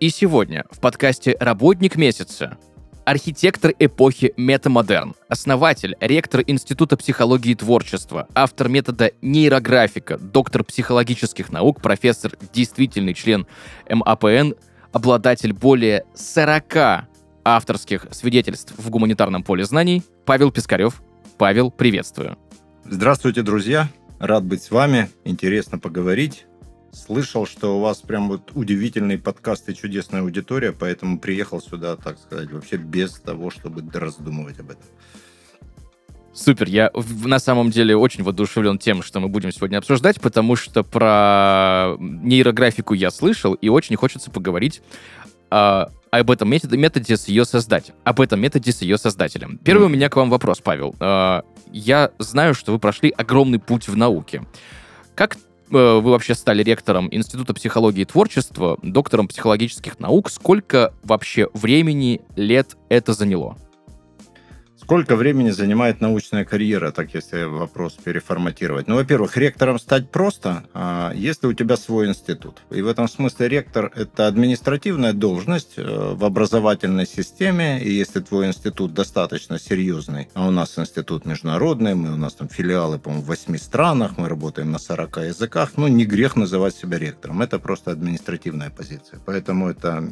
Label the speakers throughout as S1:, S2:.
S1: и сегодня в подкасте «Работник месяца» архитектор эпохи метамодерн, основатель, ректор Института психологии и творчества, автор метода нейрографика, доктор психологических наук, профессор, действительный член МАПН, обладатель более 40 авторских свидетельств в гуманитарном поле знаний, Павел Пискарев. Павел, приветствую.
S2: Здравствуйте, друзья. Рад быть с вами. Интересно поговорить. Слышал, что у вас прям вот удивительный подкаст и чудесная аудитория, поэтому приехал сюда, так сказать, вообще без того, чтобы раздумывать об этом.
S1: Супер, я на самом деле очень воодушевлен тем, что мы будем сегодня обсуждать, потому что про нейрографику я слышал, и очень хочется поговорить а, об этом методе, методе с ее создателем. Об этом методе с ее создателем. Первый у меня к вам вопрос, Павел. А, я знаю, что вы прошли огромный путь в науке. Как э, вы вообще стали ректором Института психологии и творчества, доктором психологических наук? Сколько вообще времени, лет это заняло?
S2: Сколько времени занимает научная карьера, так если вопрос переформатировать? Ну, во-первых, ректором стать просто, а, если у тебя свой институт. И в этом смысле ректор – это административная должность э, в образовательной системе, и если твой институт достаточно серьезный, а у нас институт международный, мы, у нас там филиалы, по-моему, в 8 странах, мы работаем на 40 языках, ну, не грех называть себя ректором, это просто административная позиция. Поэтому это,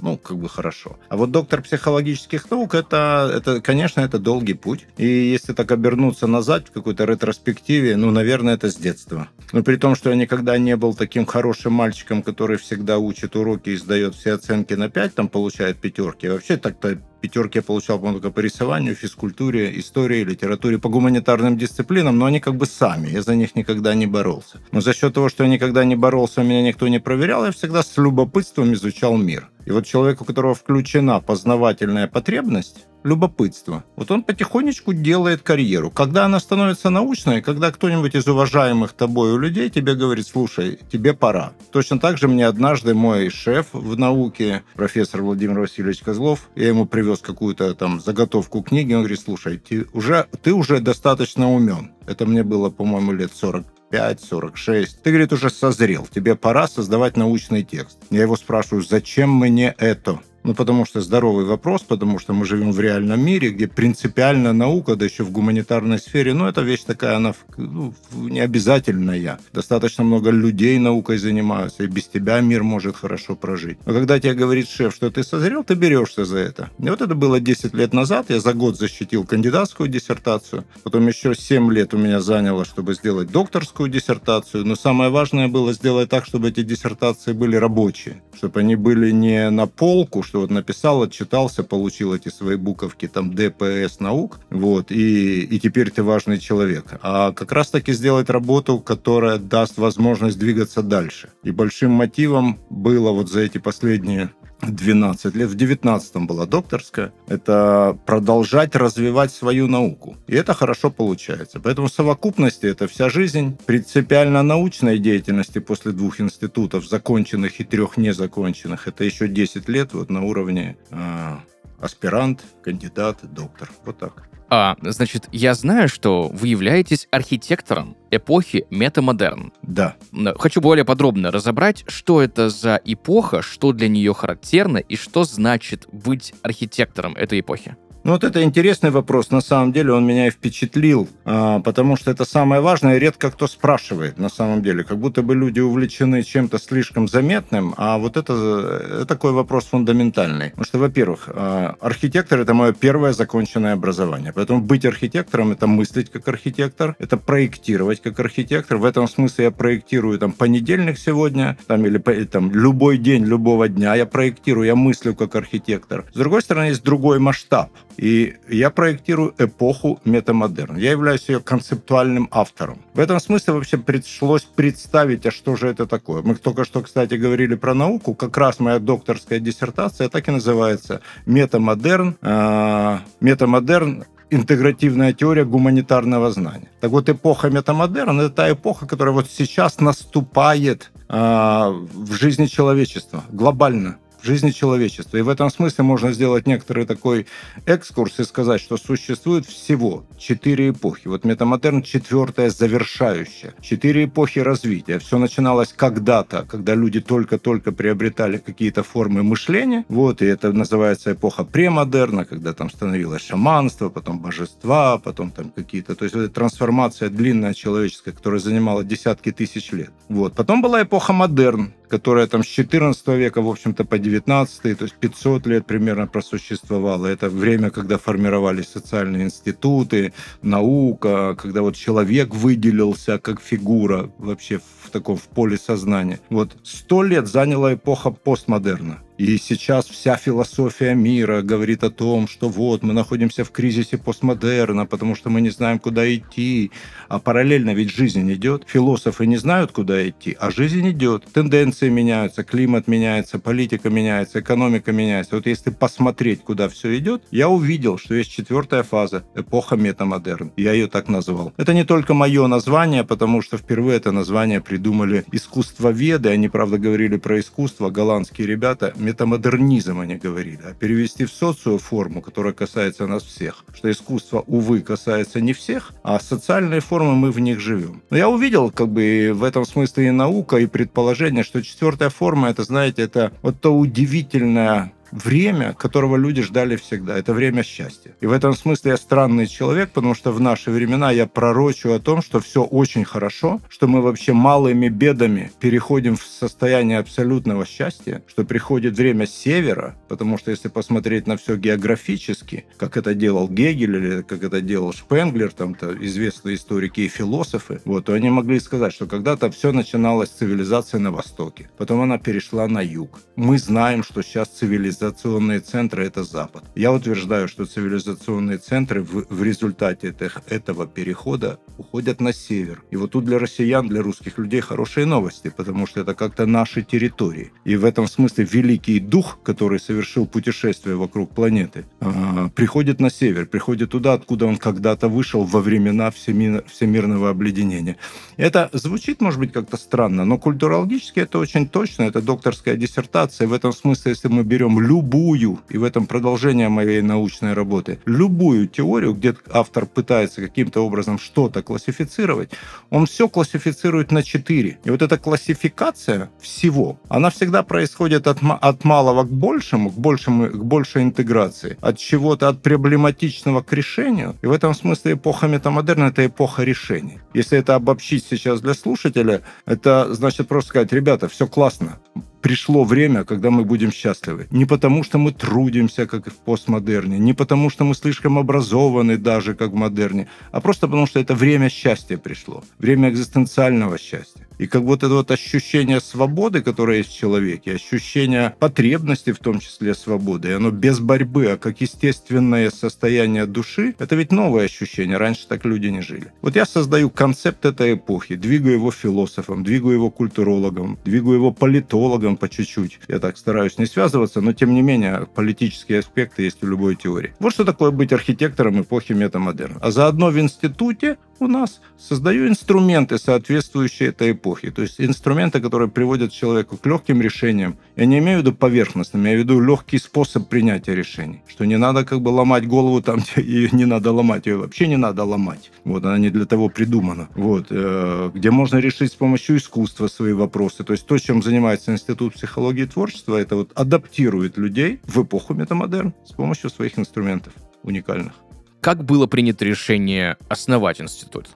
S2: ну, как бы хорошо. А вот доктор психологических наук, это, это конечно, это долгий путь. И если так обернуться назад в какой-то ретроспективе, ну, наверное, это с детства. Но при том, что я никогда не был таким хорошим мальчиком, который всегда учит уроки и сдает все оценки на 5, там получает пятерки. Вообще так-то пятерки я получал, по-моему, только по рисованию, физкультуре, истории, литературе, по гуманитарным дисциплинам, но они как бы сами, я за них никогда не боролся. Но за счет того, что я никогда не боролся, меня никто не проверял, я всегда с любопытством изучал мир. И вот человек, у которого включена познавательная потребность, любопытство. Вот он потихонечку делает карьеру. Когда она становится научной, когда кто-нибудь из уважаемых тобой людей тебе говорит, слушай, тебе пора. Точно так же мне однажды мой шеф в науке, профессор Владимир Васильевич Козлов, я ему привез какую-то там заготовку книги, он говорит, слушай, ты уже, ты уже достаточно умен. Это мне было, по-моему, лет 40 45-46. Ты, говорит, уже созрел. Тебе пора создавать научный текст. Я его спрашиваю, зачем мне это? Ну, потому что здоровый вопрос, потому что мы живем в реальном мире, где принципиально наука, да еще в гуманитарной сфере, ну, это вещь такая, она ну, не обязательная. Достаточно много людей наукой занимаются, и без тебя мир может хорошо прожить. Но когда тебе говорит шеф, что ты созрел, ты берешься за это. И вот это было 10 лет назад, я за год защитил кандидатскую диссертацию, потом еще 7 лет у меня заняло, чтобы сделать докторскую диссертацию, но самое важное было сделать так, чтобы эти диссертации были рабочие, чтобы они были не на полку, что вот написал, отчитался, получил эти свои буковки, там, ДПС наук, вот, и, и теперь ты важный человек. А как раз-таки сделать работу, которая даст возможность двигаться дальше. И большим мотивом было вот за эти последние 12 лет, в 19 была докторская, это продолжать развивать свою науку. И это хорошо получается. Поэтому в совокупности это вся жизнь принципиально научной деятельности после двух институтов, законченных и трех незаконченных. Это еще 10 лет вот на уровне э, аспирант, кандидат, доктор. Вот так.
S1: А, значит, я знаю, что вы являетесь архитектором эпохи метамодерн.
S2: Да.
S1: Хочу более подробно разобрать, что это за эпоха, что для нее характерно и что значит быть архитектором этой эпохи.
S2: Ну вот это интересный вопрос. На самом деле он меня и впечатлил, а, потому что это самое важное. Редко кто спрашивает на самом деле. Как будто бы люди увлечены чем-то слишком заметным, а вот это э, такой вопрос фундаментальный. Потому что, во-первых, а, архитектор – это мое первое законченное образование. Поэтому быть архитектором – это мыслить как архитектор, это проектировать как архитектор. В этом смысле я проектирую там понедельник сегодня, там, или там, любой день любого дня я проектирую, я мыслю как архитектор. С другой стороны, есть другой масштаб. И я проектирую эпоху метамодерн. Я являюсь ее концептуальным автором. В этом смысле вообще пришлось представить, а что же это такое. Мы только что, кстати, говорили про науку. Как раз моя докторская диссертация так и называется «Метамодерн». Э, метамодерн интегративная теория гуманитарного знания. Так вот, эпоха метамодерн – это та эпоха, которая вот сейчас наступает э, в жизни человечества глобально в жизни человечества. И в этом смысле можно сделать некоторый такой экскурс и сказать, что существует всего четыре эпохи. Вот метамодерн четвертая завершающая. Четыре эпохи развития. Все начиналось когда-то, когда люди только-только приобретали какие-то формы мышления. Вот, и это называется эпоха премодерна, когда там становилось шаманство, потом божества, потом там какие-то... То есть вот эта трансформация длинная человеческая, которая занимала десятки тысяч лет. Вот. Потом была эпоха модерн, которая там с 14 века, в общем-то, по 19 то есть 500 лет примерно просуществовала. Это время, когда формировались социальные институты, наука, когда вот человек выделился как фигура вообще в таком в поле сознания. Вот сто лет заняла эпоха постмодерна. И сейчас вся философия мира говорит о том, что вот мы находимся в кризисе постмодерна, потому что мы не знаем, куда идти. А параллельно ведь жизнь идет. Философы не знают, куда идти, а жизнь идет. Тенденции меняются, климат меняется, политика меняется, экономика меняется. Вот если посмотреть, куда все идет, я увидел, что есть четвертая фаза, эпоха метамодерн. Я ее так назвал. Это не только мое название, потому что впервые это название придумали искусствоведы. Они, правда, говорили про искусство, голландские ребята метамодернизм они говорили, а перевести в социо форму, которая касается нас всех, что искусство, увы, касается не всех, а социальные формы мы в них живем. Но я увидел как бы в этом смысле и наука, и предположение, что четвертая форма, это, знаете, это вот то удивительное время, которого люди ждали всегда. Это время счастья. И в этом смысле я странный человек, потому что в наши времена я пророчу о том, что все очень хорошо, что мы вообще малыми бедами переходим в состояние абсолютного счастья, что приходит время севера, потому что если посмотреть на все географически, как это делал Гегель или как это делал Шпенглер, там-то известные историки и философы, вот, то они могли сказать, что когда-то все начиналось с цивилизации на Востоке, потом она перешла на юг. Мы знаем, что сейчас цивилизация цивилизационные центры – это Запад. Я утверждаю, что цивилизационные центры в, в результате этих, этого перехода уходят на север. И вот тут для россиян, для русских людей хорошие новости, потому что это как-то наши территории. И в этом смысле Великий Дух, который совершил путешествие вокруг планеты, э, приходит на север, приходит туда, откуда он когда-то вышел во времена всемир, всемирного обледенения. Это звучит, может быть, как-то странно, но культурологически это очень точно, это докторская диссертация. В этом смысле, если мы берем любую, и в этом продолжение моей научной работы, любую теорию, где автор пытается каким-то образом что-то классифицировать, он все классифицирует на четыре. И вот эта классификация всего, она всегда происходит от, от малого к большему, к, большему, к большей интеграции, от чего-то, от проблематичного к решению. И в этом смысле эпоха метамодерна — это эпоха решений. Если это обобщить сейчас для слушателя, это значит просто сказать, ребята, все классно, пришло время, когда мы будем счастливы. Не потому, что мы трудимся, как в постмодерне, не потому, что мы слишком образованы даже, как в модерне, а просто потому, что это время счастья пришло, время экзистенциального счастья. И как вот это вот ощущение свободы, которое есть в человеке, ощущение потребности в том числе свободы, и оно без борьбы, а как естественное состояние души, это ведь новое ощущение. Раньше так люди не жили. Вот я создаю концепт этой эпохи, двигаю его философом, двигаю его культурологом, двигаю его политологом по чуть-чуть. Я так стараюсь не связываться, но тем не менее политические аспекты есть в любой теории. Вот что такое быть архитектором эпохи метамодерна. А заодно в институте у нас создаю инструменты, соответствующие этой эпохе. То есть инструменты, которые приводят человека к легким решениям. Я не имею в виду поверхностным, я имею в виду легкий способ принятия решений. Что не надо как бы ломать голову там, где ее не надо ломать, ее вообще не надо ломать. Вот, она не для того придумана. Вот, э, где можно решить с помощью искусства свои вопросы. То есть то, чем занимается Институт психологии и творчества, это вот адаптирует людей в эпоху метамодерн с помощью своих инструментов уникальных.
S1: Как было принято решение основать институт?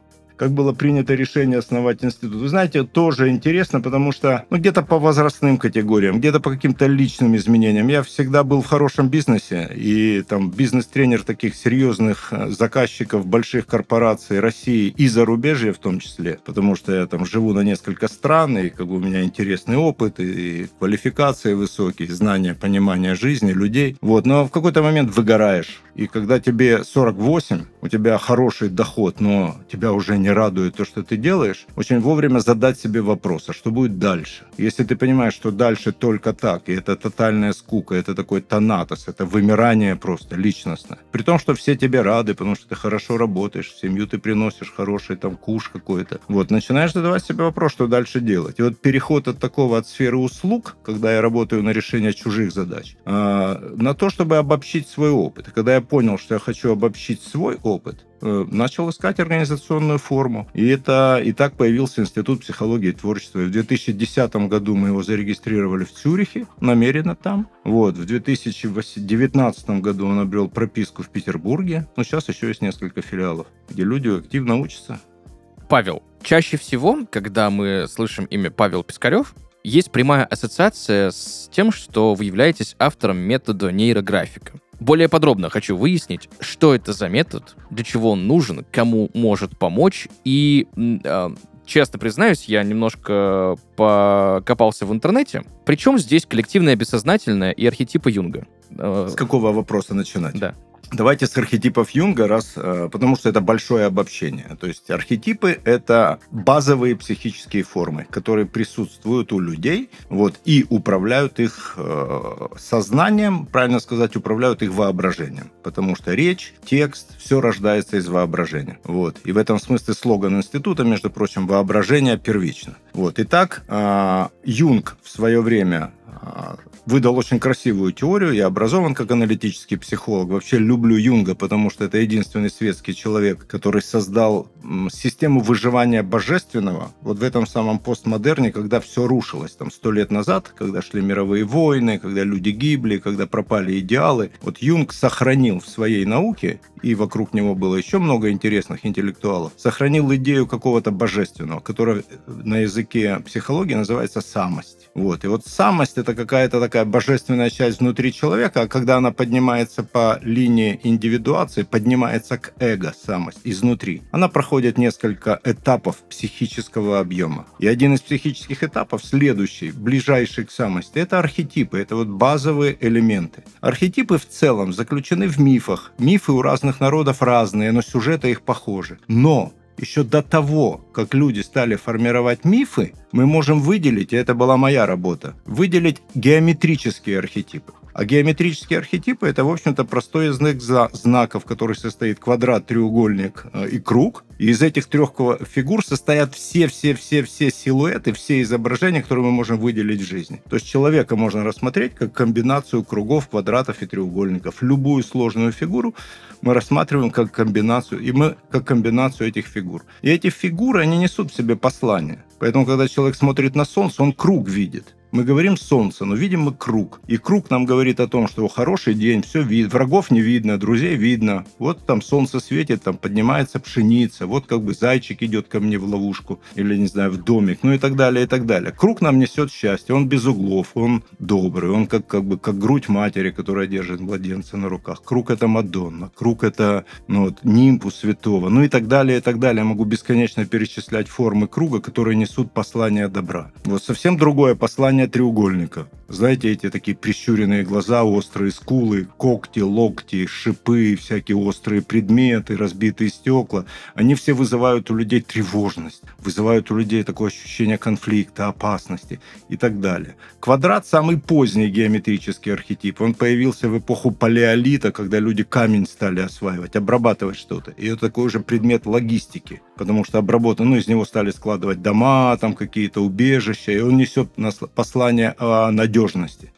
S2: Как было принято решение основать институт. Вы знаете, тоже интересно, потому что ну, где-то по возрастным категориям, где-то по каким-то личным изменениям. Я всегда был в хорошем бизнесе, и там бизнес-тренер таких серьезных э, заказчиков больших корпораций России и зарубежья в том числе, потому что я там живу на несколько стран, и как бы у меня интересный опыт, и квалификации высокие, знания, понимание жизни, людей. Вот. Но в какой-то момент выгораешь. И когда тебе 48, у тебя хороший доход, но тебя уже не радует то, что ты делаешь, очень вовремя задать себе вопрос, а что будет дальше? Если ты понимаешь, что дальше только так, и это тотальная скука, это такой тонатос, это вымирание просто личностное. При том, что все тебе рады, потому что ты хорошо работаешь, в семью ты приносишь хороший там куш какой-то. Вот, начинаешь задавать себе вопрос, что дальше делать. И вот переход от такого, от сферы услуг, когда я работаю на решение чужих задач, а, на то, чтобы обобщить свой опыт. И когда я понял, что я хочу обобщить свой опыт, начал искать организационную форму. И, это, и так появился Институт психологии и творчества. И в 2010 году мы его зарегистрировали в Цюрихе, намеренно там. Вот, в 2019 году он обрел прописку в Петербурге. Но сейчас еще есть несколько филиалов, где люди активно учатся.
S1: Павел, чаще всего, когда мы слышим имя Павел Пискарев, есть прямая ассоциация с тем, что вы являетесь автором метода нейрографика. Более подробно хочу выяснить, что это за метод, для чего он нужен, кому может помочь и э, честно признаюсь, я немножко покопался в интернете. Причем здесь коллективное бессознательное и архетипы Юнга.
S2: Э, с какого вопроса начинать?
S1: Да.
S2: Давайте с архетипов Юнга, раз, э, потому что это большое обобщение. То есть архетипы — это базовые психические формы, которые присутствуют у людей вот, и управляют их э, сознанием, правильно сказать, управляют их воображением. Потому что речь, текст, все рождается из воображения. Вот. И в этом смысле слоган института, между прочим, «Воображение первично». Вот. Итак, э, Юнг в свое время выдал очень красивую теорию. Я образован как аналитический психолог. Вообще люблю Юнга, потому что это единственный светский человек, который создал систему выживания божественного вот в этом самом постмодерне, когда все рушилось. Там сто лет назад, когда шли мировые войны, когда люди гибли, когда пропали идеалы. Вот Юнг сохранил в своей науке, и вокруг него было еще много интересных интеллектуалов, сохранил идею какого-то божественного, которая на языке психологии называется самость. Вот. И вот самость это какая-то такая божественная часть внутри человека, а когда она поднимается по линии индивидуации, поднимается к эго, самость, изнутри. Она проходит несколько этапов психического объема. И один из психических этапов, следующий, ближайший к самости, это архетипы, это вот базовые элементы. Архетипы в целом заключены в мифах. Мифы у разных народов разные, но сюжеты их похожи. Но еще до того, как люди стали формировать мифы, мы можем выделить, и это была моя работа, выделить геометрические архетипы. А геометрические архетипы это, в общем-то, простой язык знаков, который состоит квадрат, треугольник э, и круг. И из этих трех фигур состоят все-все-все-все силуэты, все изображения, которые мы можем выделить в жизни. То есть человека можно рассмотреть как комбинацию кругов, квадратов и треугольников. Любую сложную фигуру мы рассматриваем как комбинацию, и мы как комбинацию этих фигур. И эти фигуры, они несут в себе послание. Поэтому, когда человек смотрит на Солнце, он круг видит. Мы говорим солнце, но видим мы круг. И круг нам говорит о том, что хороший день, все видно, врагов не видно, друзей видно. Вот там солнце светит, там поднимается пшеница, вот как бы зайчик идет ко мне в ловушку или, не знаю, в домик, ну и так далее, и так далее. Круг нам несет счастье, он без углов, он добрый, он как, как бы как грудь матери, которая держит младенца на руках. Круг это Мадонна, круг это ну, вот, нимбу святого, ну и так далее, и так далее. Я могу бесконечно перечислять формы круга, которые несут послание добра. Вот совсем другое послание треугольника. Знаете, эти такие прищуренные глаза, острые скулы, когти, локти, шипы, всякие острые предметы, разбитые стекла. Они все вызывают у людей тревожность, вызывают у людей такое ощущение конфликта, опасности и так далее. Квадрат – самый поздний геометрический архетип. Он появился в эпоху палеолита, когда люди камень стали осваивать, обрабатывать что-то. И это такой же предмет логистики, потому что обработан, ну, из него стали складывать дома, там какие-то убежища, и он несет послание о надежности.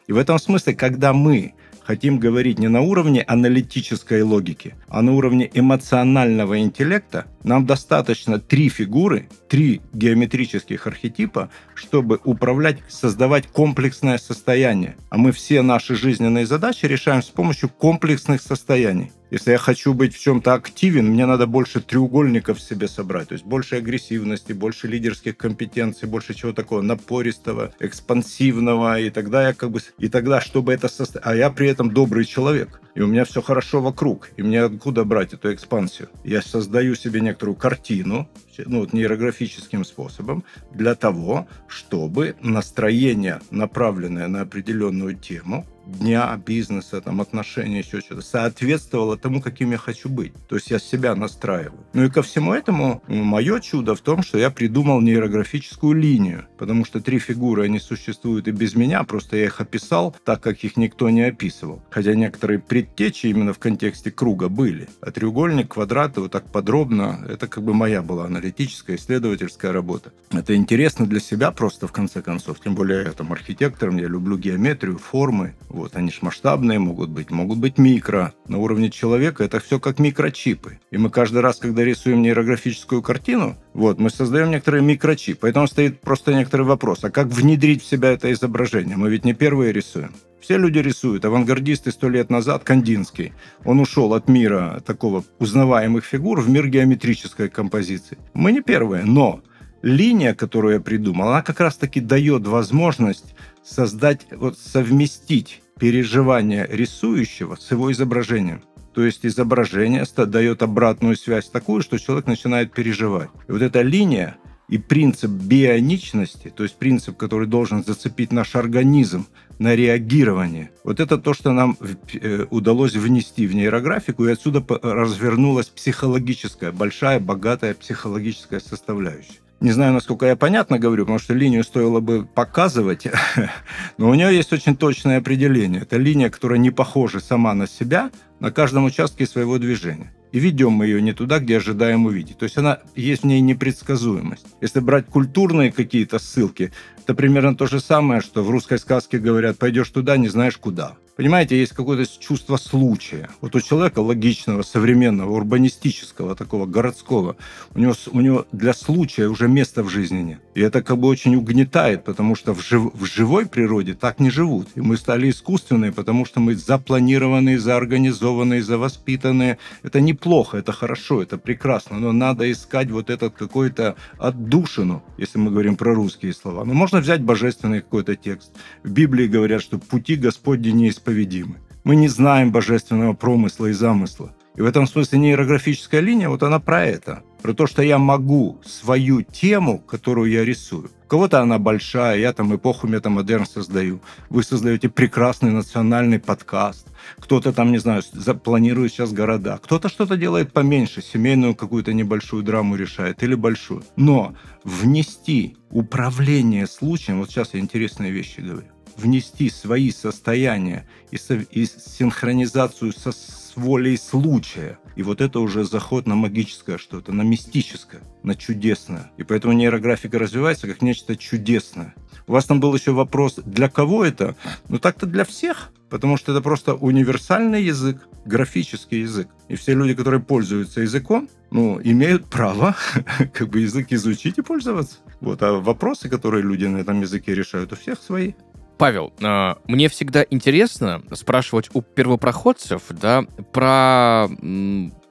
S2: И в этом смысле, когда мы хотим говорить не на уровне аналитической логики, а на уровне эмоционального интеллекта, Нам достаточно три фигуры, три геометрических архетипа, чтобы управлять, создавать комплексное состояние. А мы все наши жизненные задачи решаем с помощью комплексных состояний. Если я хочу быть в чем-то активен, мне надо больше треугольников себе собрать. То есть больше агрессивности, больше лидерских компетенций, больше чего такого напористого, экспансивного. И тогда я как бы... И тогда, чтобы это состоять... А я при этом добрый человек. И у меня все хорошо вокруг. И мне откуда брать эту экспансию? Я создаю себе некоторую картину, ну, вот нейрографическим способом, для того, чтобы настроение, направленное на определенную тему, дня, бизнеса, там, отношений, еще что-то, соответствовало тому, каким я хочу быть. То есть я себя настраиваю. Ну и ко всему этому мое чудо в том, что я придумал нейрографическую линию, потому что три фигуры, они существуют и без меня, просто я их описал так, как их никто не описывал. Хотя некоторые предтечи именно в контексте круга были. А треугольник, квадраты вот так подробно, это как бы моя была аналитическая, исследовательская работа. Это интересно для себя просто в конце концов. Тем более я там архитектором, я люблю геометрию, формы, вот, они же масштабные могут быть, могут быть микро. На уровне человека это все как микрочипы. И мы каждый раз, когда рисуем нейрографическую картину, вот, мы создаем некоторые микрочипы. Поэтому стоит просто некоторый вопрос, а как внедрить в себя это изображение? Мы ведь не первые рисуем. Все люди рисуют. Авангардисты сто лет назад, Кандинский, он ушел от мира такого узнаваемых фигур в мир геометрической композиции. Мы не первые, но линия, которую я придумал, она как раз-таки дает возможность создать, вот совместить переживание рисующего с его изображением. То есть изображение дает обратную связь такую, что человек начинает переживать. И вот эта линия и принцип бионичности, то есть принцип, который должен зацепить наш организм на реагирование, вот это то, что нам э, удалось внести в нейрографику, и отсюда развернулась психологическая, большая, богатая психологическая составляющая. Не знаю, насколько я понятно говорю, потому что линию стоило бы показывать, но у нее есть очень точное определение. Это линия, которая не похожа сама на себя на каждом участке своего движения. И ведем мы ее не туда, где ожидаем увидеть. То есть она есть в ней непредсказуемость. Если брать культурные какие-то ссылки, это примерно то же самое, что в русской сказке говорят, пойдешь туда, не знаешь куда. Понимаете, есть какое-то чувство случая. Вот у человека логичного, современного, урбанистического, такого городского, у него, у него для случая уже места в жизни нет. И это как бы очень угнетает, потому что в, жив, в живой природе так не живут. И мы стали искусственные, потому что мы запланированные, заорганизованные, завоспитанные. Это неплохо, это хорошо, это прекрасно, но надо искать вот этот какой-то отдушину, если мы говорим про русские слова. Но можно взять божественный какой-то текст. В Библии говорят, что пути Господни не неисповедимы. Мы не знаем божественного промысла и замысла. И в этом смысле нейрографическая линия, вот она про это. Про то, что я могу свою тему, которую я рисую. У кого-то она большая, я там эпоху метамодерн создаю. Вы создаете прекрасный национальный подкаст. Кто-то там, не знаю, планирует сейчас города. Кто-то что-то делает поменьше, семейную какую-то небольшую драму решает или большую. Но внести управление случаем, вот сейчас я интересные вещи говорю, внести свои состояния и, и синхронизацию со, волей случая. И вот это уже заход на магическое что-то, на мистическое, на чудесное. И поэтому нейрографика развивается как нечто чудесное. У вас там был еще вопрос, для кого это? Ну так-то для всех, потому что это просто универсальный язык, графический язык. И все люди, которые пользуются языком, ну, имеют право как бы язык изучить и пользоваться. Вот, а вопросы, которые люди на этом языке решают, у всех свои.
S1: Павел, э, мне всегда интересно спрашивать у первопроходцев, да, про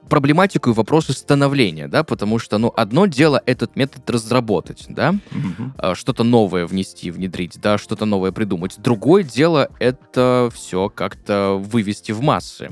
S1: проблематику и вопросы становления, да, потому что, ну, одно дело этот метод разработать, да, угу. что-то новое внести, внедрить, да, что-то новое придумать. Другое дело это все как-то вывести в массы.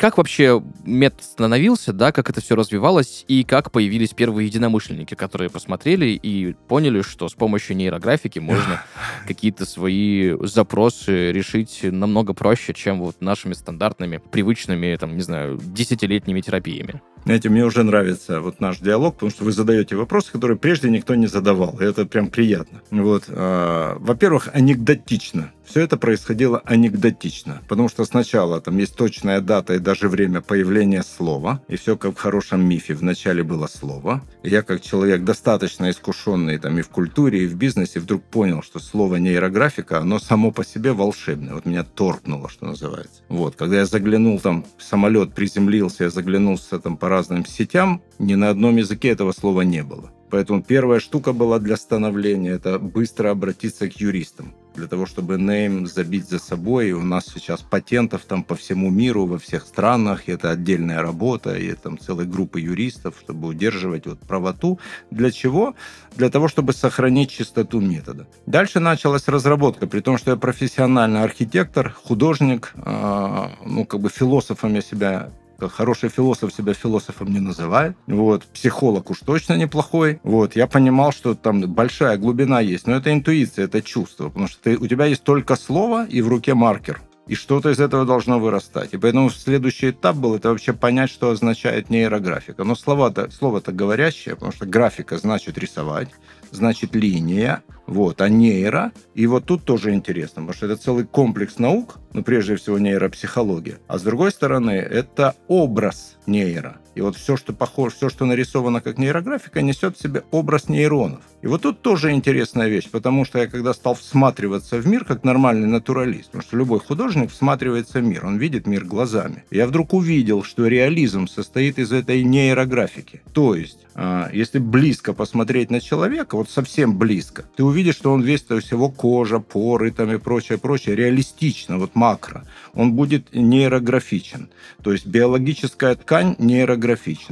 S1: Как вообще метод становился, да, как это все развивалось, и как появились первые единомышленники, которые посмотрели и поняли, что с помощью нейрографики можно какие-то свои запросы решить намного проще, чем вот нашими стандартными, привычными, там, не знаю, десятилетними терапиями.
S2: Знаете, мне уже нравится вот наш диалог, потому что вы задаете вопросы, которые прежде никто не задавал. И это прям приятно. Вот. А, во-первых, анекдотично Все это происходило анекдотично, потому что сначала там есть точная дата и даже время появления слова, и все как в хорошем мифе. Вначале было слово. И я как человек достаточно искушенный там и в культуре, и в бизнесе вдруг понял, что слово нейрографика, оно само по себе волшебное. Вот меня торкнуло, что называется. Вот, когда я заглянул там, самолет приземлился, я заглянулся там по разным сетям, ни на одном языке этого слова не было. Поэтому первая штука была для становления – это быстро обратиться к юристам для того, чтобы name забить за собой. И у нас сейчас патентов там по всему миру, во всех странах. И это отдельная работа, и там целая группа юристов, чтобы удерживать вот правоту. Для чего? Для того, чтобы сохранить чистоту метода. Дальше началась разработка, при том, что я профессиональный архитектор, художник, э, ну, как бы философом я себя хороший философ себя философом не называет. Вот. Психолог уж точно неплохой. Вот. Я понимал, что там большая глубина есть. Но это интуиция, это чувство. Потому что ты, у тебя есть только слово и в руке маркер. И что-то из этого должно вырастать. И поэтому следующий этап был это вообще понять, что означает нейрографика. Но слова-то, слово-то говорящее, потому что графика значит рисовать, значит линия, вот, а нейро, и вот тут тоже интересно, потому что это целый комплекс наук, ну, прежде всего, нейропсихология. А с другой стороны, это образ нейро. И вот все, что похоже, все, что нарисовано как нейрографика, несет в себе образ нейронов. И вот тут тоже интересная вещь, потому что я когда стал всматриваться в мир как нормальный натуралист, потому что любой художник всматривается в мир, он видит мир глазами. Я вдруг увидел, что реализм состоит из этой нейрографики. То есть, а, если близко посмотреть на человека, вот совсем близко, ты увидишь, что он весь, то есть его кожа, поры там и прочее, прочее, реалистично, вот макро. Он будет нейрографичен. То есть биологическая ткань нейрографична.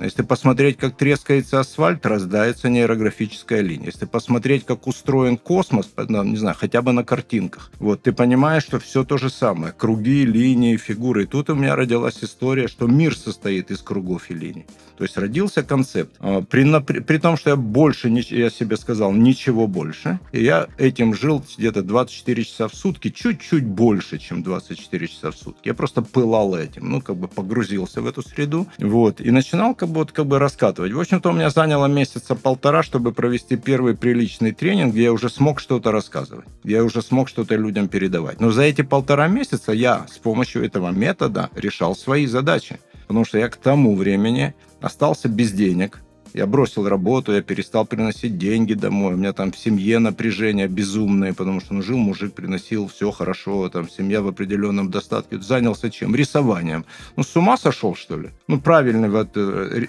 S2: Если посмотреть, как трескается асфальт, раздается нейрографическая линия. Если посмотреть, как устроен космос, не знаю, хотя бы на картинках, вот ты понимаешь, что все то же самое. Круги, линии, фигуры. И тут у меня родилась история, что мир состоит из кругов и линий. То есть родился концепт. А, при, при, при том, что я больше, я себе сказал, ничего больше. И я этим жил где-то 24 часа в сутки, чуть-чуть больше, чем 24 часа в сутки. Я просто пылал этим, ну, как бы погрузился в эту среду. Вот. И начинал как бы, вот, как бы раскатывать. В общем-то, у меня заняло месяца полтора, чтобы провести первый приличный тренинг, где я уже смог что-то рассказывать. Я уже смог что-то людям передавать. Но за эти полтора месяца я с помощью этого метода решал свои задачи. Потому что я к тому времени остался без денег, я бросил работу, я перестал приносить деньги домой. У меня там в семье напряжение безумное, потому что ну, жил мужик, приносил все хорошо, там семья в определенном достатке. Занялся чем? Рисованием. Ну, с ума сошел, что ли? Ну, правильно, вот, э,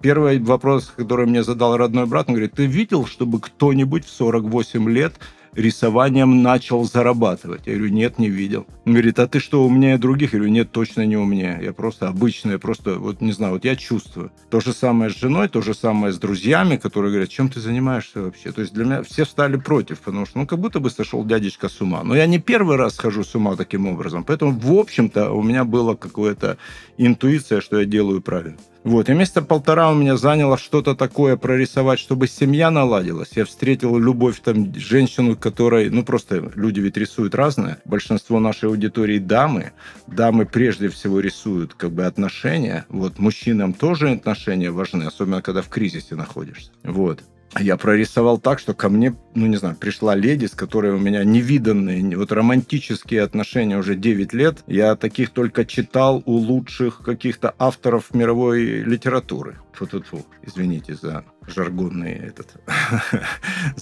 S2: первый вопрос, который мне задал родной брат, он говорит, ты видел, чтобы кто-нибудь в 48 лет рисованием начал зарабатывать. Я говорю, нет, не видел. Он говорит, а ты что, умнее других? Я говорю, нет, точно не умнее. Я просто обычный, я просто, вот не знаю, вот я чувствую. То же самое с женой, то же самое с друзьями, которые говорят, чем ты занимаешься вообще? То есть для меня все стали против, потому что, ну, как будто бы сошел дядечка с ума. Но я не первый раз схожу с ума таким образом. Поэтому, в общем-то, у меня была какая-то интуиция, что я делаю правильно. Вот, и месяца полтора у меня заняло что-то такое прорисовать, чтобы семья наладилась. Я встретил любовь, там, женщину, которой, ну, просто люди ведь рисуют разное. Большинство нашей аудитории дамы. Дамы прежде всего рисуют, как бы, отношения. Вот, мужчинам тоже отношения важны, особенно когда в кризисе находишься. Вот я прорисовал так, что ко мне, ну не знаю, пришла леди, с которой у меня невиданные, вот романтические отношения уже 9 лет. Я таких только читал у лучших каких-то авторов мировой литературы. Фу-фу-фу, извините за жаргонный этот,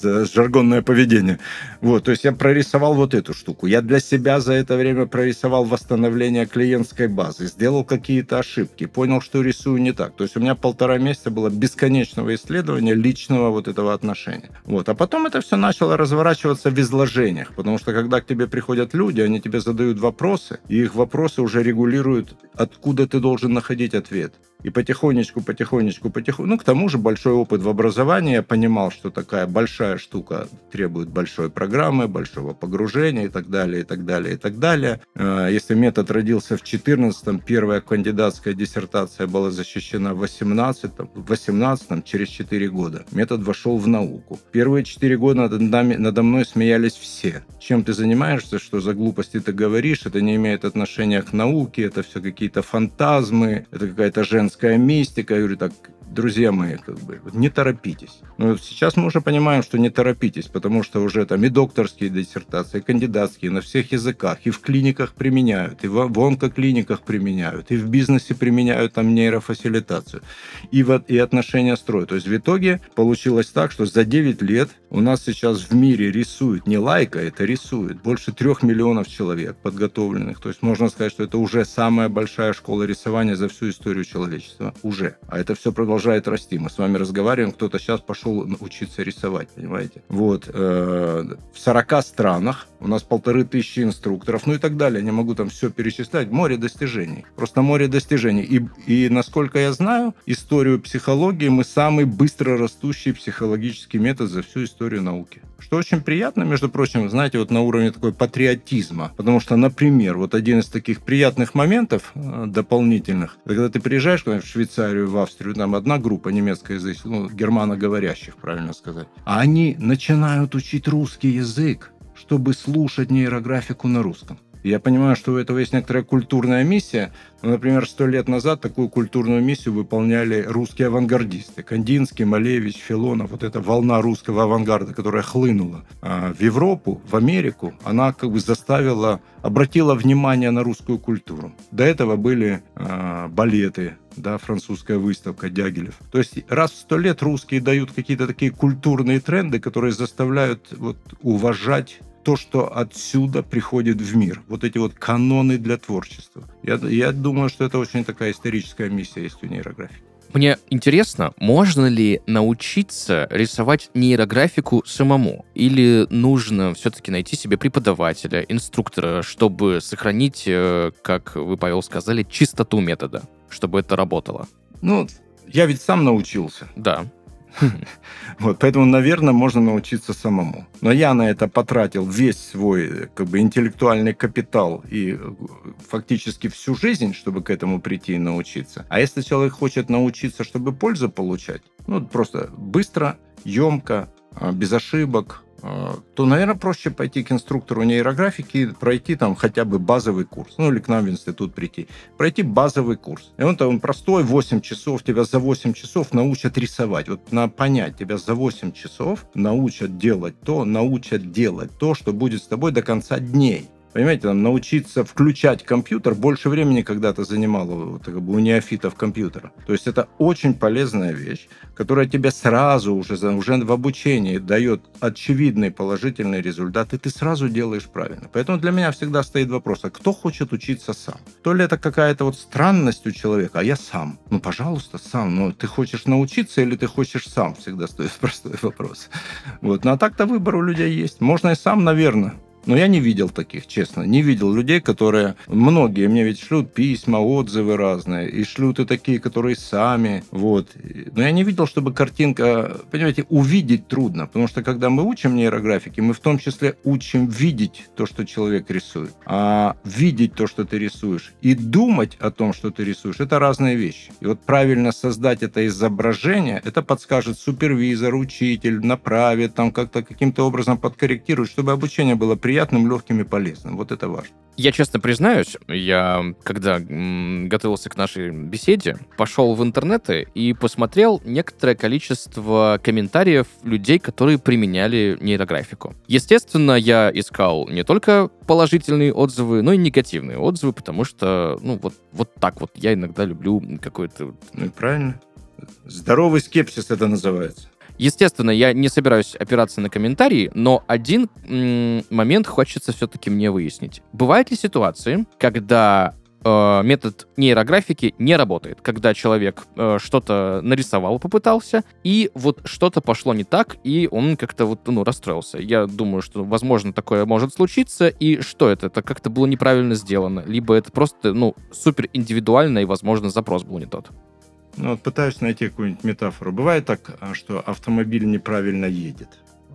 S2: жаргонное поведение. Вот, то есть я прорисовал вот эту штуку. Я для себя за это время прорисовал восстановление клиентской базы, сделал какие-то ошибки, понял, что рисую не так. То есть у меня полтора месяца было бесконечного исследования личного вот этого отношения. Вот, а потом это все начало разворачиваться в изложениях, потому что когда к тебе приходят люди, они тебе задают вопросы, и их вопросы уже регулируют, откуда ты должен находить ответ. И потихонечку, потихонечку, потихонечку. Ну, к тому же большой опыт в образовании. Я понимал, что такая большая штука требует большой программы, большого погружения и так далее, и так далее, и так далее. Э, если метод родился в 14-м, первая кандидатская диссертация была защищена в 18-м, в 18-м через 4 года. Метод вошел в науку. Первые 4 года надо мной смеялись все. Чем ты занимаешься, что за глупости ты говоришь, это не имеет отношения к науке, это все какие-то фантазмы, это какая-то женская мистика. Я говорю, так, друзья мои, как бы, не торопитесь. Но вот сейчас мы уже понимаем, что не торопитесь, потому что уже там и докторские диссертации, и кандидатские на всех языках, и в клиниках применяют, и в, в онкоклиниках применяют, и в бизнесе применяют там нейрофасилитацию, и, вот, и отношения строят. То есть в итоге получилось так, что за 9 лет у нас сейчас в мире рисует, не лайка, это рисует, больше трех миллионов человек подготовленных. То есть можно сказать, что это уже самая большая школа рисования за всю историю человечества. Уже. А это все продолжает расти. Мы с вами разговариваем, кто-то сейчас пошел учиться рисовать, понимаете? Вот. Э, в 40 странах у нас полторы тысячи инструкторов, ну и так далее. Не могу там все перечислять. Море достижений. Просто море достижений. И, и насколько я знаю, историю психологии мы самый быстро растущий психологический метод за всю историю науки. Что очень приятно, между прочим, знаете, вот на уровне такой патриотизма. Потому что, например, вот один из таких приятных моментов э, дополнительных, когда ты приезжаешь в Швейцарию, в Австрию, там одна группа немецкоязычных, ну, германоговорящих, правильно сказать, а они начинают учить русский язык, чтобы слушать нейрографику на русском. Я понимаю, что у этого есть некоторая культурная миссия. Ну, например, сто лет назад такую культурную миссию выполняли русские авангардисты. Кандинский, Малевич, Филонов. Вот эта волна русского авангарда, которая хлынула а, в Европу, в Америку, она как бы заставила, обратила внимание на русскую культуру. До этого были а, балеты, да, французская выставка Дягилев. То есть раз в сто лет русские дают какие-то такие культурные тренды, которые заставляют вот, уважать то, что отсюда приходит в мир. Вот эти вот каноны для творчества. Я, я думаю, что это очень такая историческая миссия есть у нейрографии.
S1: Мне интересно, можно ли научиться рисовать нейрографику самому? Или нужно все-таки найти себе преподавателя, инструктора, чтобы сохранить, э, как вы, Павел, сказали, чистоту метода, чтобы это работало?
S2: Ну, я ведь сам научился.
S1: Да.
S2: Вот, поэтому, наверное, можно научиться самому. Но я на это потратил весь свой как бы, интеллектуальный капитал и э, фактически всю жизнь, чтобы к этому прийти и научиться. А если человек хочет научиться, чтобы пользу получать, ну, просто быстро, емко, а, без ошибок, то, наверное, проще пойти к инструктору нейрографики, пройти там хотя бы базовый курс, ну или к нам в институт прийти, пройти базовый курс. И он там простой, 8 часов, тебя за 8 часов научат рисовать. Вот на понять, тебя за 8 часов научат делать то, научат делать то, что будет с тобой до конца дней. Понимаете, там, научиться включать компьютер больше времени когда-то занимало вот, как бы, у неофитов компьютера. То есть это очень полезная вещь, которая тебе сразу уже, уже в обучении дает очевидный положительный результат, и ты сразу делаешь правильно. Поэтому для меня всегда стоит вопрос, а кто хочет учиться сам? То ли это какая-то вот странность у человека, а я сам. Ну, пожалуйста, сам. Ну, ты хочешь научиться или ты хочешь сам? Всегда стоит простой вопрос. Вот. Ну, а так-то выбор у людей есть. Можно и сам, наверное. Но я не видел таких, честно. Не видел людей, которые... Многие мне ведь шлют письма, отзывы разные. И шлют и такие, которые сами. Вот. Но я не видел, чтобы картинка... Понимаете, увидеть трудно. Потому что когда мы учим нейрографики, мы в том числе учим видеть то, что человек рисует. А видеть то, что ты рисуешь, и думать о том, что ты рисуешь, это разные вещи. И вот правильно создать это изображение, это подскажет супервизор, учитель, направит, там как-то каким-то образом подкорректирует, чтобы обучение было приятно приятным, легким и полезным. Вот это важно.
S1: Я честно признаюсь, я, когда м, готовился к нашей беседе, пошел в интернеты и посмотрел некоторое количество комментариев людей, которые применяли нейрографику. Естественно, я искал не только положительные отзывы, но и негативные отзывы, потому что, ну, вот, вот так вот я иногда люблю какой-то...
S2: Ну, правильно. Здоровый скепсис это называется.
S1: Естественно, я не собираюсь опираться на комментарии, но один момент хочется все-таки мне выяснить. Бывают ли ситуации, когда э, метод нейрографики не работает, когда человек э, что-то нарисовал, попытался, и вот что-то пошло не так, и он как-то вот, ну, расстроился. Я думаю, что, возможно, такое может случиться, и что это? Это как-то было неправильно сделано, либо это просто, ну, супер индивидуально, и, возможно, запрос был не тот.
S2: Ну, вот пытаюсь найти какую-нибудь метафору. Бывает так, а, что автомобиль неправильно едет.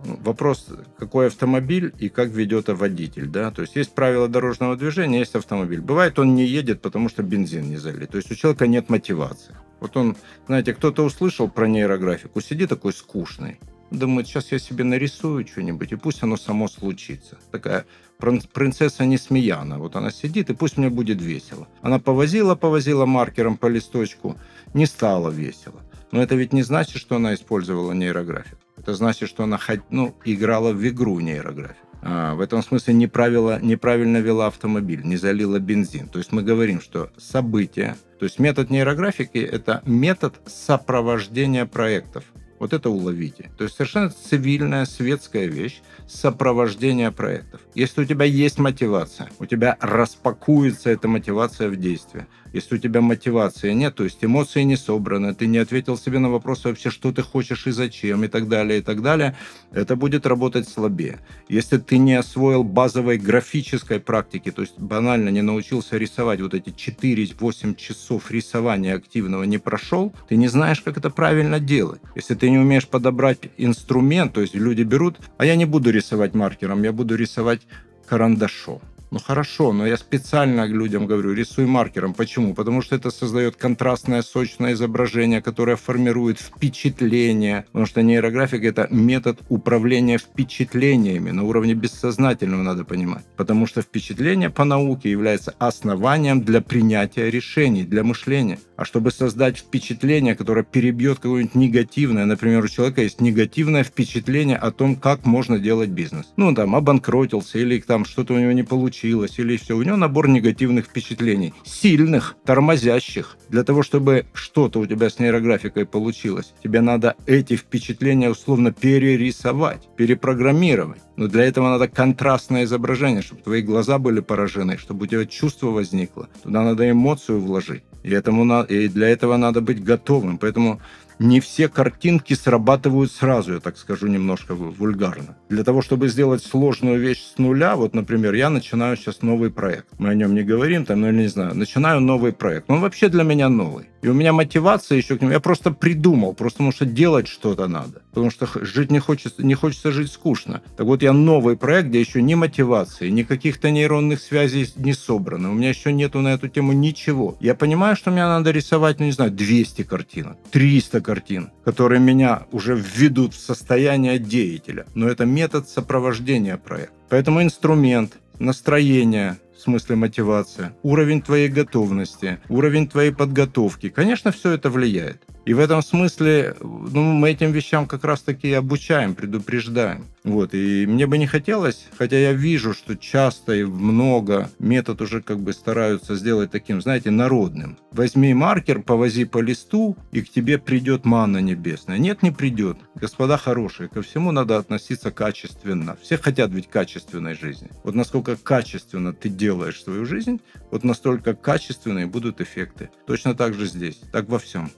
S2: Ну, вопрос, какой автомобиль и как ведет водитель, да, то есть есть правила дорожного движения, есть автомобиль. Бывает, он не едет, потому что бензин не залит, то есть у человека нет мотивации. Вот он, знаете, кто-то услышал про нейрографику, сидит такой скучный, думает, сейчас я себе нарисую что-нибудь, и пусть оно само случится. Такая принцесса Несмеяна. Вот она сидит, и пусть мне будет весело. Она повозила, повозила маркером по листочку, не стало весело. Но это ведь не значит, что она использовала нейрографику. Это значит, что она ну, играла в игру нейрографику. А, в этом смысле неправило, неправильно вела автомобиль, не залила бензин. То есть мы говорим, что события, то есть метод нейрографики – это метод сопровождения проектов. Вот это уловите. То есть совершенно цивильная, светская вещь сопровождения проектов. Если у тебя есть мотивация, у тебя распакуется эта мотивация в действие. Если у тебя мотивации нет, то есть эмоции не собраны, ты не ответил себе на вопрос вообще, что ты хочешь и зачем, и так далее, и так далее, это будет работать слабее. Если ты не освоил базовой графической практики, то есть банально не научился рисовать вот эти 4-8 часов рисования активного не прошел, ты не знаешь, как это правильно делать. Если ты не умеешь подобрать инструмент, то есть люди берут, а я не буду рисовать маркером, я буду рисовать карандашом. Ну хорошо, но я специально людям говорю, рисуй маркером. Почему? Потому что это создает контрастное, сочное изображение, которое формирует впечатление. Потому что нейрографика — это метод управления впечатлениями на уровне бессознательного, надо понимать. Потому что впечатление по науке является основанием для принятия решений, для мышления. А чтобы создать впечатление, которое перебьет какое-нибудь негативное, например, у человека есть негативное впечатление о том, как можно делать бизнес. Ну, там, обанкротился или там что-то у него не получилось, или все. У него набор негативных впечатлений. Сильных, тормозящих. Для того, чтобы что-то у тебя с нейрографикой получилось, тебе надо эти впечатления условно перерисовать, перепрограммировать. Но для этого надо контрастное изображение, чтобы твои глаза были поражены, чтобы у тебя чувство возникло. Туда надо эмоцию вложить. И, этому на... и для этого надо быть готовым. Поэтому не все картинки срабатывают сразу, я так скажу немножко вульгарно. Для того, чтобы сделать сложную вещь с нуля, вот, например, я начинаю сейчас новый проект. Мы о нем не говорим, там, ну, или не знаю, начинаю новый проект. Он вообще для меня новый. И у меня мотивация еще к нему. Я просто придумал, просто потому что делать что-то надо. Потому что жить не хочется, не хочется жить скучно. Так вот, я новый проект, где еще ни мотивации, ни каких-то нейронных связей не собрано. У меня еще нету на эту тему ничего. Я понимаю, что мне надо рисовать, ну, не знаю, 200 картинок, 300 картин, которые меня уже введут в состояние деятеля. Но это метод сопровождения проекта. Поэтому инструмент, настроение, в смысле мотивация, уровень твоей готовности, уровень твоей подготовки. Конечно, все это влияет. И в этом смысле ну, мы этим вещам как раз-таки обучаем, предупреждаем. Вот, и мне бы не хотелось, хотя я вижу, что часто и много метод уже как бы стараются сделать таким, знаете, народным. Возьми маркер, повози по листу, и к тебе придет манна небесная. Нет, не придет. Господа хорошие, ко всему надо относиться качественно. Все хотят ведь качественной жизни. Вот насколько качественно ты делаешь свою жизнь, вот настолько качественные будут эффекты. Точно так же здесь, так во всем.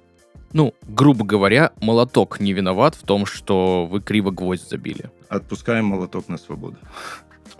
S1: Ну, грубо говоря, молоток не виноват в том, что вы криво гвоздь забили.
S2: Отпускаем молоток на свободу.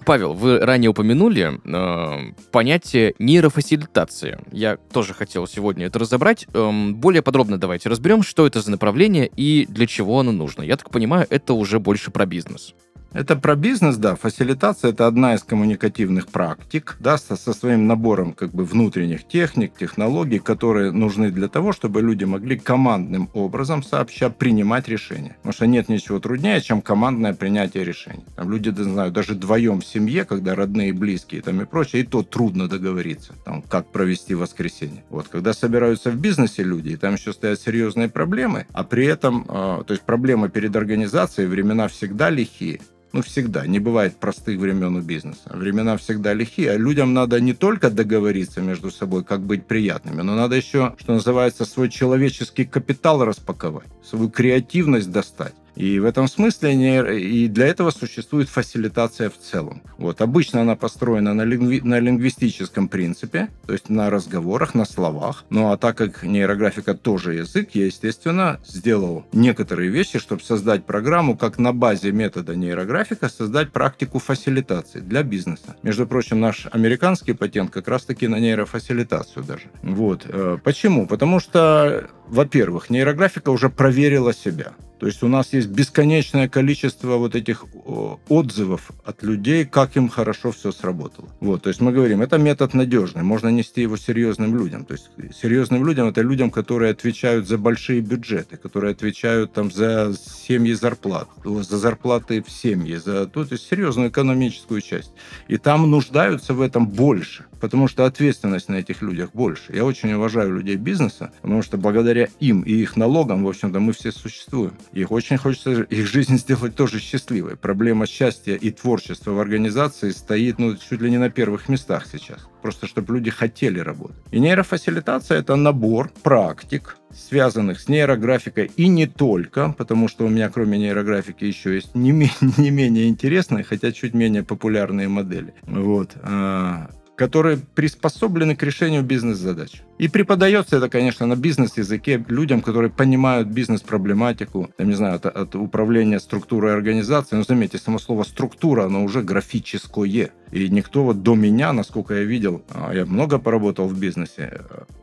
S1: Павел, вы ранее упомянули э, понятие нейрофасилитации. Я тоже хотел сегодня это разобрать. Эм, более подробно давайте разберем, что это за направление и для чего оно нужно. Я так понимаю, это уже больше про бизнес.
S2: Это про бизнес, да. Фасилитация – это одна из коммуникативных практик, да, со, со своим набором как бы внутренних техник, технологий, которые нужны для того, чтобы люди могли командным образом сообща принимать решения. Потому что нет ничего труднее, чем командное принятие решений. Там люди, не знаю, даже вдвоем в семье, когда родные, близкие там и прочее, и то трудно договориться, там, как провести воскресенье. Вот, когда собираются в бизнесе люди, и там еще стоят серьезные проблемы, а при этом, э, то есть проблемы перед организацией, времена всегда лихие, ну, всегда. Не бывает простых времен у бизнеса. Времена всегда лихие. А людям надо не только договориться между собой, как быть приятными, но надо еще, что называется, свой человеческий капитал распаковать, свою креативность достать. И в этом смысле и для этого существует фасилитация в целом. Вот, обычно она построена на, лингви, на лингвистическом принципе, то есть на разговорах, на словах. Ну а так как нейрографика тоже язык, я, естественно, сделал некоторые вещи, чтобы создать программу, как на базе метода нейрографика создать практику фасилитации для бизнеса. Между прочим, наш американский патент как раз-таки на нейрофасилитацию даже. Вот. Э, почему? Потому что, во-первых, нейрографика уже проверила себя. То есть у нас есть бесконечное количество вот этих отзывов от людей, как им хорошо все сработало. Вот, то есть мы говорим, это метод надежный, можно нести его серьезным людям. То есть серьезным людям это людям, которые отвечают за большие бюджеты, которые отвечают там за семьи зарплат, за зарплаты в семье, за то есть серьезную экономическую часть. И там нуждаются в этом больше. потому что ответственность на этих людях больше. Я очень уважаю людей бизнеса, потому что благодаря им и их налогам, в общем-то, мы все существуем. Их очень хочется их жизнь сделать тоже счастливой. Проблема счастья и творчества в организации стоит ну, чуть ли не на первых местах сейчас. Просто чтобы люди хотели работать. И нейрофасилитация – это набор практик, связанных с нейрографикой и не только, потому что у меня кроме нейрографики еще есть не, не менее интересные, хотя чуть менее популярные модели. Вот а, которые приспособлены к решению бизнес-задач. И преподается это, конечно, на бизнес-языке людям, которые понимают бизнес-проблематику, я не знаю, от, от управления структурой организации. Но заметьте, само слово «структура», оно уже графическое. И никто вот до меня, насколько я видел, а, я много поработал в бизнесе,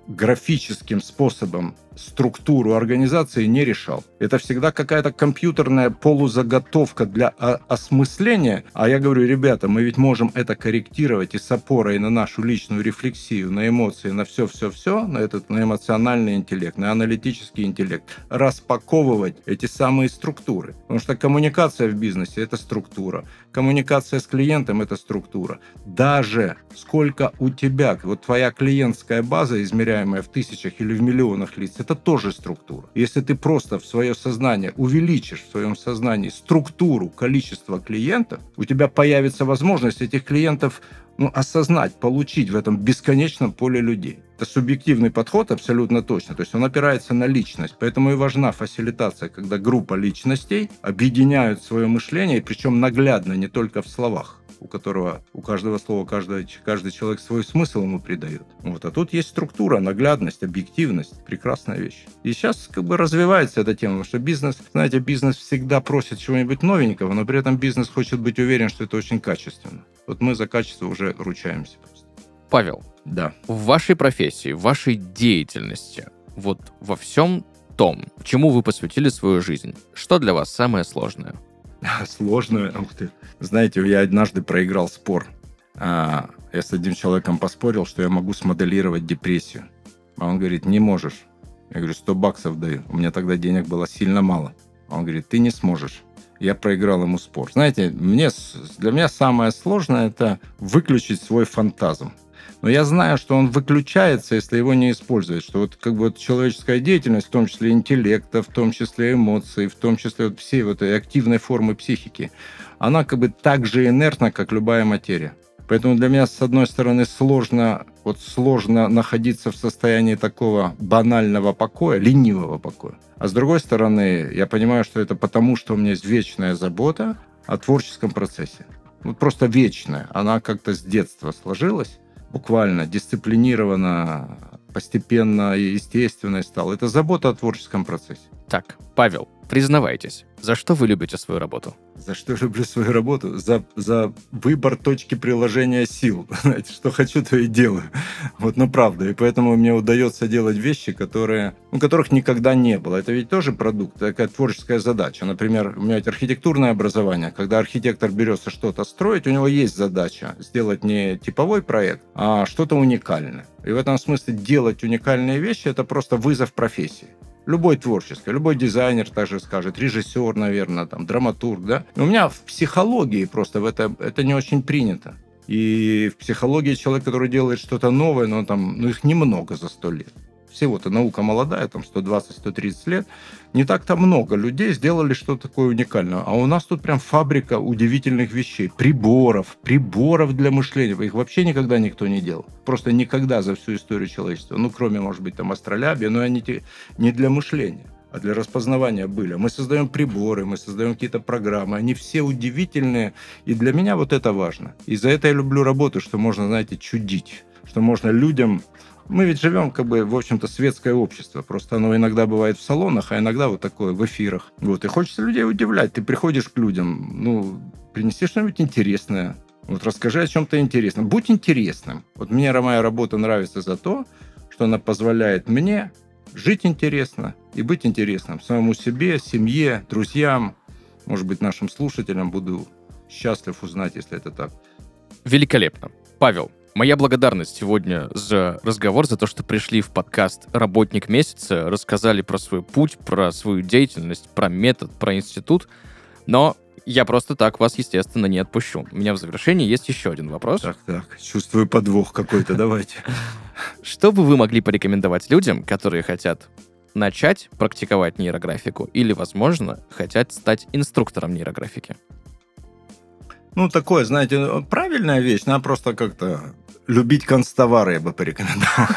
S2: графическим способом структуру организации не решал. Это всегда какая-то компьютерная полузаготовка для осмысления. А я говорю, ребята, мы ведь можем это корректировать и с опорой на нашу личную рефлексию, на эмоции, на все-все-все, на этот на эмоциональный интеллект, на аналитический интеллект, распаковывать эти самые структуры. Потому что коммуникация в бизнесе – это структура. Коммуникация с клиентом – это структура. Даже сколько у тебя, вот твоя клиентская база, измеряемая в тысячах или в миллионах лиц, это тоже структура. Если ты просто в свое сознание увеличишь в своем сознании структуру количества клиентов, у тебя появится возможность этих клиентов ну, осознать, получить в этом бесконечном поле людей. Это субъективный подход абсолютно точно. То есть он опирается на личность. Поэтому и важна фасилитация, когда группа личностей объединяют свое мышление, причем наглядно, не только в словах у которого у каждого слова каждый, каждый человек свой смысл ему придает. Вот. А тут есть структура, наглядность, объективность. Прекрасная вещь. И сейчас как бы развивается эта тема, что бизнес, знаете, бизнес всегда просит чего-нибудь новенького, но при этом бизнес хочет быть уверен, что это очень качественно. Вот мы за качество уже ручаемся.
S1: Павел,
S2: да.
S1: в вашей профессии, в вашей деятельности, вот во всем том, чему вы посвятили свою жизнь, что для вас самое сложное?
S2: Сложное? Ух ты. Знаете, я однажды проиграл спор. А, я с одним человеком поспорил, что я могу смоделировать депрессию. А он говорит, не можешь. Я говорю, 100 баксов даю. У меня тогда денег было сильно мало. А он говорит, ты не сможешь я проиграл ему спор. Знаете, мне, для меня самое сложное это выключить свой фантазм. Но я знаю, что он выключается, если его не использовать. Что вот как бы вот человеческая деятельность, в том числе интеллекта, в том числе эмоций, в том числе вот всей вот этой активной формы психики, она как бы так же инертна, как любая материя. Поэтому для меня, с одной стороны, сложно, вот сложно находиться в состоянии такого банального покоя, ленивого покоя. А с другой стороны, я понимаю, что это потому, что у меня есть вечная забота о творческом процессе. Вот просто вечная. Она как-то с детства сложилась, буквально дисциплинированно, постепенно и естественно стала. Это забота о творческом процессе.
S1: Так, Павел, признавайтесь, за что вы любите свою работу?
S2: За что люблю свою работу? За, за выбор точки приложения сил. Знаете, что хочу, то и делаю. Вот, ну правда. И поэтому мне удается делать вещи, которые, ну, которых никогда не было. Это ведь тоже продукт, такая творческая задача. Например, у меня есть архитектурное образование. Когда архитектор берется что-то строить, у него есть задача сделать не типовой проект, а что-то уникальное. И в этом смысле делать уникальные вещи – это просто вызов профессии любой творческий, любой дизайнер также скажет, режиссер, наверное, там, драматург, да. У меня в психологии просто в это, это не очень принято. И в психологии человек, который делает что-то новое, но там, ну, их немного за сто лет всего-то наука молодая, там 120-130 лет, не так-то много людей сделали что-то такое уникальное. А у нас тут прям фабрика удивительных вещей, приборов, приборов для мышления. Их вообще никогда никто не делал. Просто никогда за всю историю человечества. Ну, кроме, может быть, там астролябия, но они не для мышления а для распознавания были. Мы создаем приборы, мы создаем какие-то программы. Они все удивительные. И для меня вот это важно. И за это я люблю работу, что можно, знаете, чудить. Что можно людям мы ведь живем, как бы, в общем-то, светское общество. Просто оно иногда бывает в салонах, а иногда вот такое в эфирах. Вот. И хочется людей удивлять. Ты приходишь к людям, ну, принеси что-нибудь интересное. Вот расскажи о чем-то интересном. Будь интересным. Вот мне моя работа нравится за то, что она позволяет мне жить интересно и быть интересным самому себе, семье, друзьям, может быть, нашим слушателям. Буду счастлив узнать, если это так.
S1: Великолепно. Павел, Моя благодарность сегодня за разговор, за то, что пришли в подкаст «Работник месяца», рассказали про свой путь, про свою деятельность, про метод, про институт. Но я просто так вас, естественно, не отпущу. У меня в завершении есть еще один вопрос.
S2: Так, так, чувствую подвох какой-то, давайте.
S1: Что бы вы могли порекомендовать людям, которые хотят начать практиковать нейрографику или, возможно, хотят стать инструктором нейрографики?
S2: Ну, такое, знаете, правильная вещь, надо просто как-то любить констовары, я бы порекомендовал.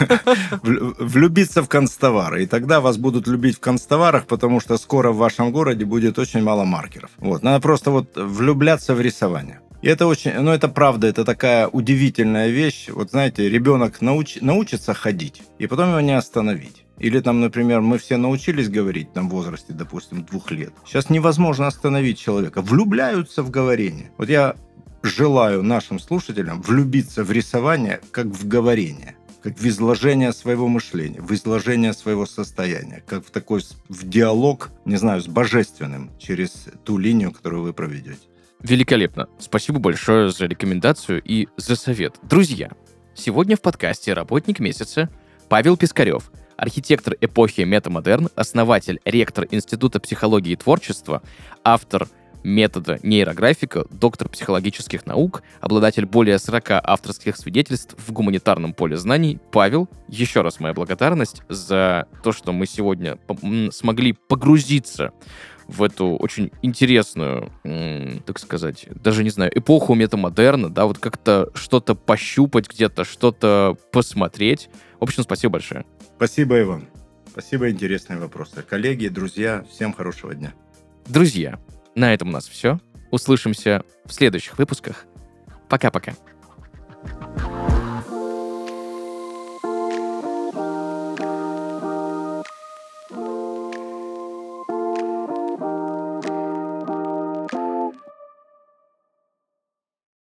S2: Влюбиться в констовары. И тогда вас будут любить в констоварах, потому что скоро в вашем городе будет очень мало маркеров. Вот. Надо просто вот влюбляться в рисование. И это очень, ну это правда, это такая удивительная вещь. Вот знаете, ребенок науч, научится ходить, и потом его не остановить. Или там, например, мы все научились говорить там в возрасте, допустим, двух лет. Сейчас невозможно остановить человека. Влюбляются в говорение. Вот я желаю нашим слушателям влюбиться в рисование как в говорение как в изложение своего мышления, в изложение своего состояния, как в такой в диалог, не знаю, с божественным через ту линию, которую вы проведете.
S1: Великолепно. Спасибо большое за рекомендацию и за совет. Друзья, сегодня в подкасте «Работник месяца» Павел Пискарев, архитектор эпохи метамодерн, основатель, ректор Института психологии и творчества, автор метода нейрографика, доктор психологических наук, обладатель более 40 авторских свидетельств в гуманитарном поле знаний. Павел, еще раз моя благодарность за то, что мы сегодня смогли погрузиться в эту очень интересную, так сказать, даже не знаю, эпоху метамодерна, да, вот как-то что-то пощупать где-то, что-то посмотреть. В общем, спасибо большое.
S2: Спасибо, Иван. Спасибо, интересные вопросы. Коллеги, друзья, всем хорошего дня.
S1: Друзья, на этом у нас все. Услышимся в следующих выпусках. Пока-пока.